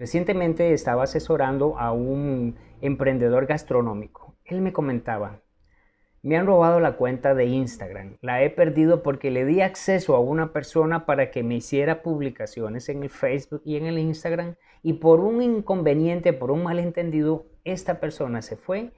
Recientemente estaba asesorando a un emprendedor gastronómico. Él me comentaba, me han robado la cuenta de Instagram. La he perdido porque le di acceso a una persona para que me hiciera publicaciones en el Facebook y en el Instagram y por un inconveniente, por un malentendido, esta persona se fue,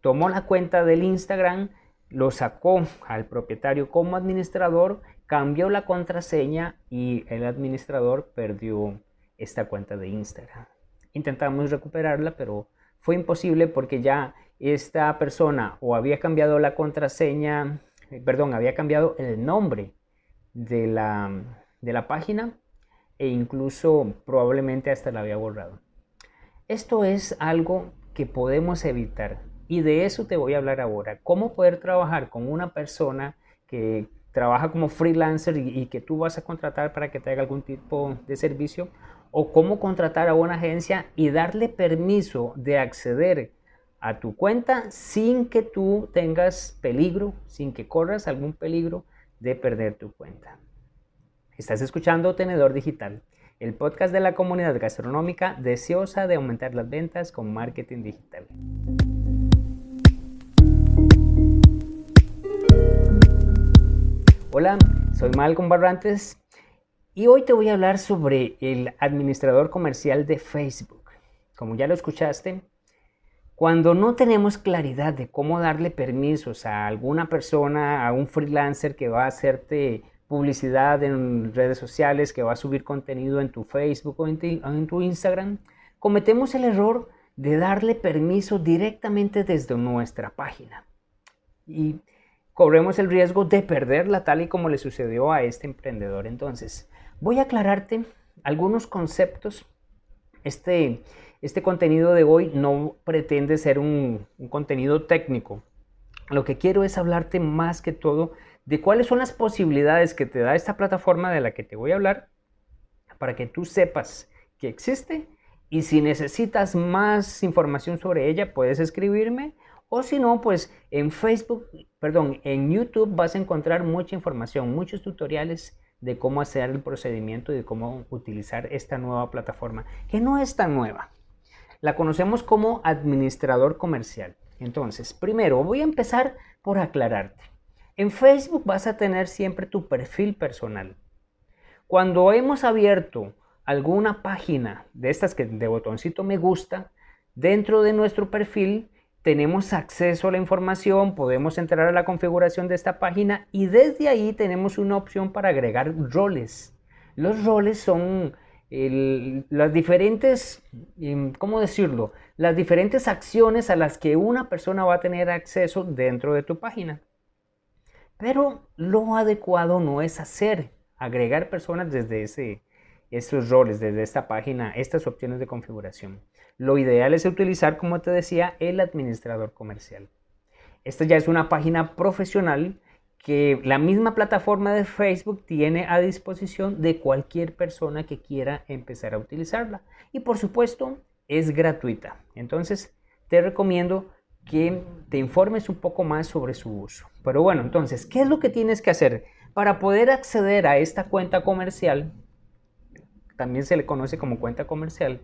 tomó la cuenta del Instagram, lo sacó al propietario como administrador, cambió la contraseña y el administrador perdió esta cuenta de Instagram. Intentamos recuperarla, pero fue imposible porque ya esta persona o había cambiado la contraseña, eh, perdón, había cambiado el nombre de la, de la página e incluso probablemente hasta la había borrado. Esto es algo que podemos evitar y de eso te voy a hablar ahora. Cómo poder trabajar con una persona que trabaja como freelancer y, y, que tú vas a contratar para que te haga algún tipo de servicio o cómo contratar a una agencia y darle permiso de acceder a tu cuenta sin que tú tengas peligro, sin que corras algún peligro de perder tu cuenta. Estás escuchando Tenedor Digital, el podcast de la comunidad gastronómica deseosa de aumentar las ventas con marketing digital. Hola, soy Malcolm Barrantes y hoy te voy a hablar sobre el administrador comercial de Facebook. Como ya lo escuchaste, cuando no tenemos claridad de cómo darle permisos a alguna persona, a un freelancer que va a hacerte publicidad en redes sociales, que va a subir contenido en tu Facebook o en, tu Instagram, cometemos el error de darle permiso directamente desde nuestra página. Y corremos el riesgo de perderla tal y como le sucedió a este emprendedor. Entonces, voy a aclararte algunos conceptos. Este, este contenido de hoy no pretende ser un, contenido técnico. Lo que quiero es hablarte más que todo de cuáles son las posibilidades que te da esta plataforma de la que te voy a hablar para que tú sepas que existe y si necesitas más información sobre ella puedes escribirme o si no pues en Facebook, perdón, en YouTube vas a encontrar mucha información, muchos tutoriales de cómo hacer el procedimiento y de cómo utilizar esta nueva plataforma que no es tan nueva la conocemos como administrador comercial. Entonces, primero voy a empezar por aclararte. En Facebook vas a tener siempre tu perfil personal. Cuando hemos abierto alguna página de estas que de botoncito me gusta, dentro de nuestro perfil tenemos acceso a la información, podemos entrar a la configuración de esta página y desde ahí tenemos una opción para agregar roles. Los roles son las diferentes, em, ¿cómo decirlo? Las diferentes acciones a las que una persona va a tener acceso dentro de tu página. Pero lo adecuado no es hacer, agregar personas desde ese, estos roles, desde esta página, estas opciones de configuración. Lo ideal es utilizar, como te decía, el administrador comercial. Esta ya es una página profesional que la misma plataforma de Facebook tiene a disposición de cualquier persona que quiera empezar a utilizarla. Y por supuesto, es gratuita. Entonces, te recomiendo que te informes un poco más sobre su uso. Pero bueno, entonces, ¿qué es lo que tienes que hacer para poder acceder a esta cuenta comercial? También se le conoce como cuenta comercial.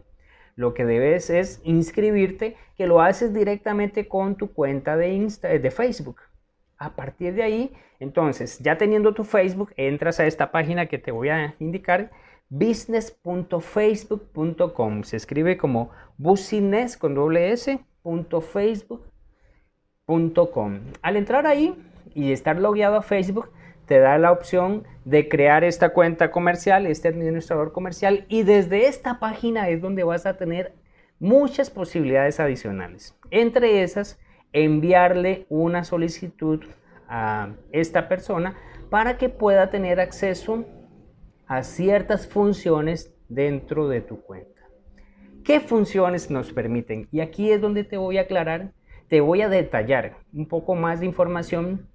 Lo que debes es inscribirte, que lo haces directamente con tu cuenta de, de Facebook. A partir de ahí, entonces, ya teniendo tu Facebook, entras a esta página que te voy a indicar, business.facebook.com. Se escribe como business con doble Al entrar ahí y estar logueado a Facebook, te da la opción de crear esta cuenta comercial, este administrador comercial, y desde esta página es donde vas a tener muchas posibilidades adicionales. Entre esas, enviarle una solicitud a esta persona para que pueda tener acceso a ciertas funciones dentro de tu cuenta. ¿Qué funciones nos permiten? Y aquí es donde te voy a aclarar, te voy a detallar un poco más de información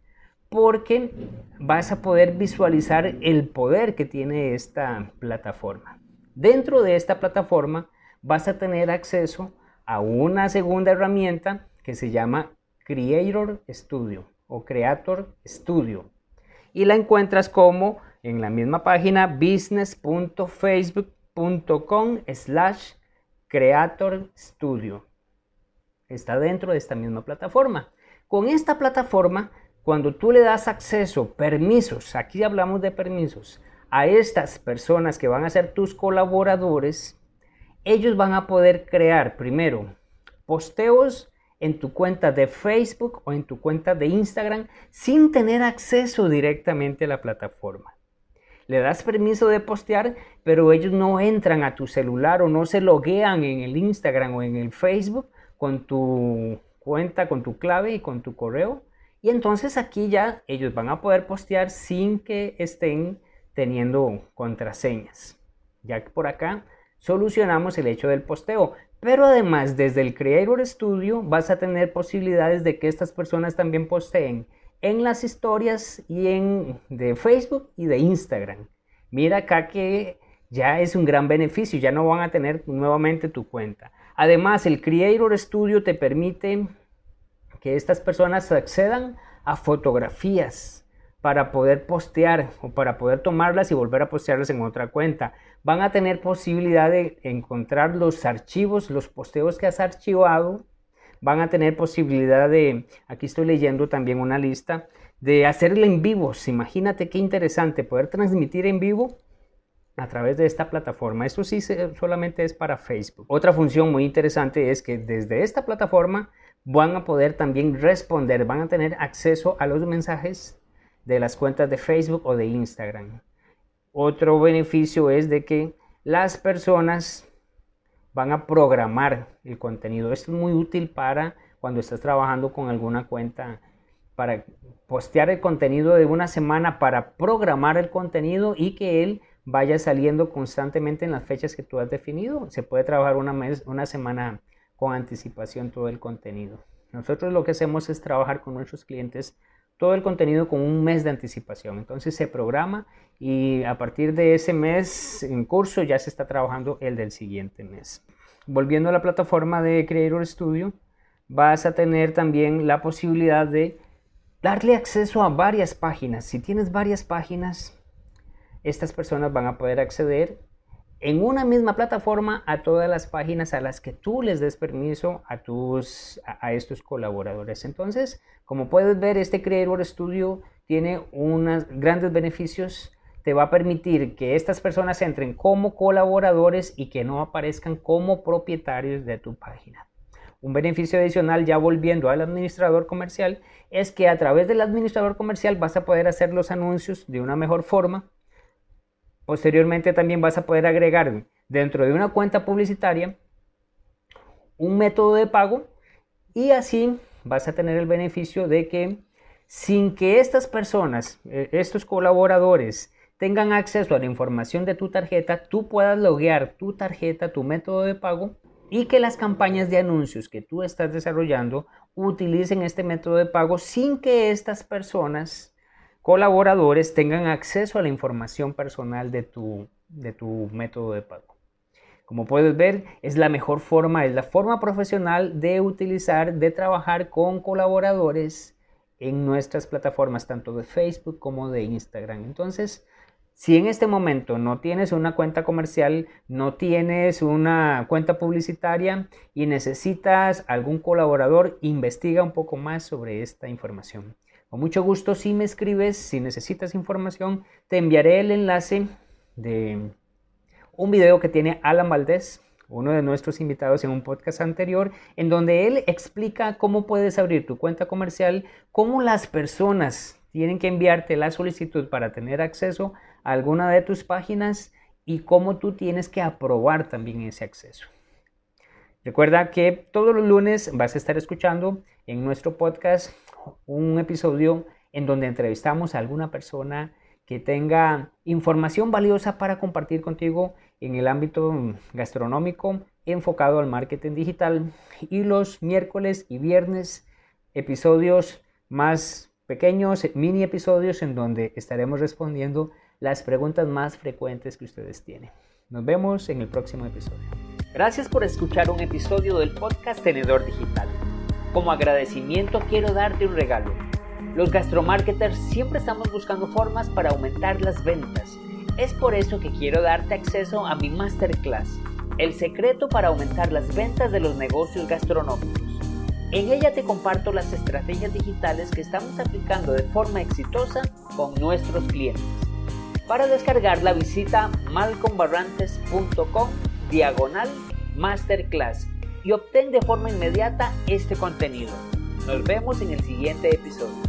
porque vas a poder visualizar el poder que tiene esta plataforma. Dentro de esta plataforma vas a tener acceso a una segunda herramienta que se llama Creator Studio o Creator Studio. Y la encuentras como en la misma página business.facebook.com slash Creator Studio. Está dentro de esta misma plataforma. Con esta plataforma, cuando tú le das acceso, permisos, aquí hablamos de permisos, a estas personas que van a ser tus colaboradores, ellos van a poder crear primero posteos en tu cuenta de Facebook o en tu cuenta de Instagram sin tener acceso directamente a la plataforma. Le das permiso de postear, pero ellos no entran a tu celular o no se loguean en el Instagram o en el Facebook con tu cuenta, con tu clave y con tu correo. Y entonces aquí ya ellos van a poder postear sin que estén teniendo contraseñas. Ya que por acá solucionamos el hecho del posteo. Pero además desde el Creator Studio vas a tener posibilidades de que estas personas también posteen en las historias y en de Facebook y de Instagram. Mira acá que ya es un gran beneficio, ya no van a tener nuevamente tu cuenta. Además, el Creator Studio te permite que estas personas accedan a fotografías para poder postear o para poder tomarlas y volver a postearlas en otra cuenta. Van a tener posibilidad de encontrar los archivos, los posteos que has archivado. Van a tener posibilidad de, aquí estoy leyendo también una lista, de hacerlo en vivo. Imagínate qué interesante poder transmitir en vivo a través de esta plataforma. Esto sí solamente es para Facebook. Otra función muy interesante es que desde esta plataforma van a poder también responder, van a tener acceso a los mensajes de las cuentas de Facebook o de Instagram. Otro beneficio es de que las personas van a programar el contenido. Esto es muy útil para cuando estás trabajando con alguna cuenta para postear el contenido de una semana, para programar el contenido y que él vaya saliendo constantemente en las fechas que tú has definido. Se puede trabajar una, mes, una semana con anticipación todo el contenido. Nosotros lo que hacemos es trabajar con nuestros clientes todo el contenido con un mes de anticipación. Entonces se programa y a partir de ese mes en curso ya se está trabajando el del siguiente mes. Volviendo a la plataforma de Creator Studio, vas a tener también la posibilidad de darle acceso a varias páginas. Si tienes varias páginas, estas personas van a poder acceder en una misma plataforma a todas las páginas a las que tú les des permiso a, tus, a, estos colaboradores. Entonces, como puedes ver, este Creator Studio tiene unos grandes beneficios. Te va a permitir que estas personas entren como colaboradores y que no aparezcan como propietarios de tu página. Un beneficio adicional, ya volviendo al administrador comercial, es que a través del administrador comercial vas a poder hacer los anuncios de una mejor forma Posteriormente también vas a poder agregar dentro de una cuenta publicitaria un método de pago y así vas a tener el beneficio de que sin que estas personas, eh, estos colaboradores, tengan acceso a la información de tu tarjeta, tú puedas loguear tu tarjeta, tu método de pago y que las campañas de anuncios que tú estás desarrollando utilicen este método de pago sin que estas personas colaboradores tengan acceso a la información personal de tu, de tu método de pago. Como puedes ver, es la mejor forma, es la forma profesional de utilizar, de trabajar con colaboradores en nuestras plataformas, tanto de Facebook como de Instagram. Entonces, si en este momento no tienes una cuenta comercial, no tienes una cuenta publicitaria y necesitas algún colaborador, investiga un poco más sobre esta información. Con mucho gusto, si me escribes, si necesitas información, te enviaré el enlace de un video que tiene Alan Valdés, uno de nuestros invitados en un podcast anterior, en donde él explica cómo puedes abrir tu cuenta comercial, cómo las personas tienen que enviarte la solicitud para tener acceso alguna de tus páginas y cómo tú tienes que aprobar también ese acceso. Recuerda que todos los lunes vas a estar escuchando en nuestro podcast un episodio en donde entrevistamos a alguna persona que tenga información valiosa para compartir contigo en el ámbito gastronómico enfocado al marketing digital y los miércoles y viernes episodios más pequeños, mini episodios en donde estaremos respondiendo las preguntas más frecuentes que ustedes tienen. Nos vemos en el próximo episodio. Gracias por escuchar un episodio del podcast Tenedor Digital. Como agradecimiento quiero darte un regalo. Los gastromarketers siempre estamos buscando formas para aumentar las ventas. Es por eso que quiero darte acceso a mi masterclass el secreto para aumentar las ventas de los negocios gastronómicos. En ella te comparto las estrategias digitales que estamos aplicando de forma exitosa con nuestros clientes. Para descargarla visita malcombarrantes.com diagonal masterclass y obtén de forma inmediata este contenido. Nos vemos en el siguiente episodio.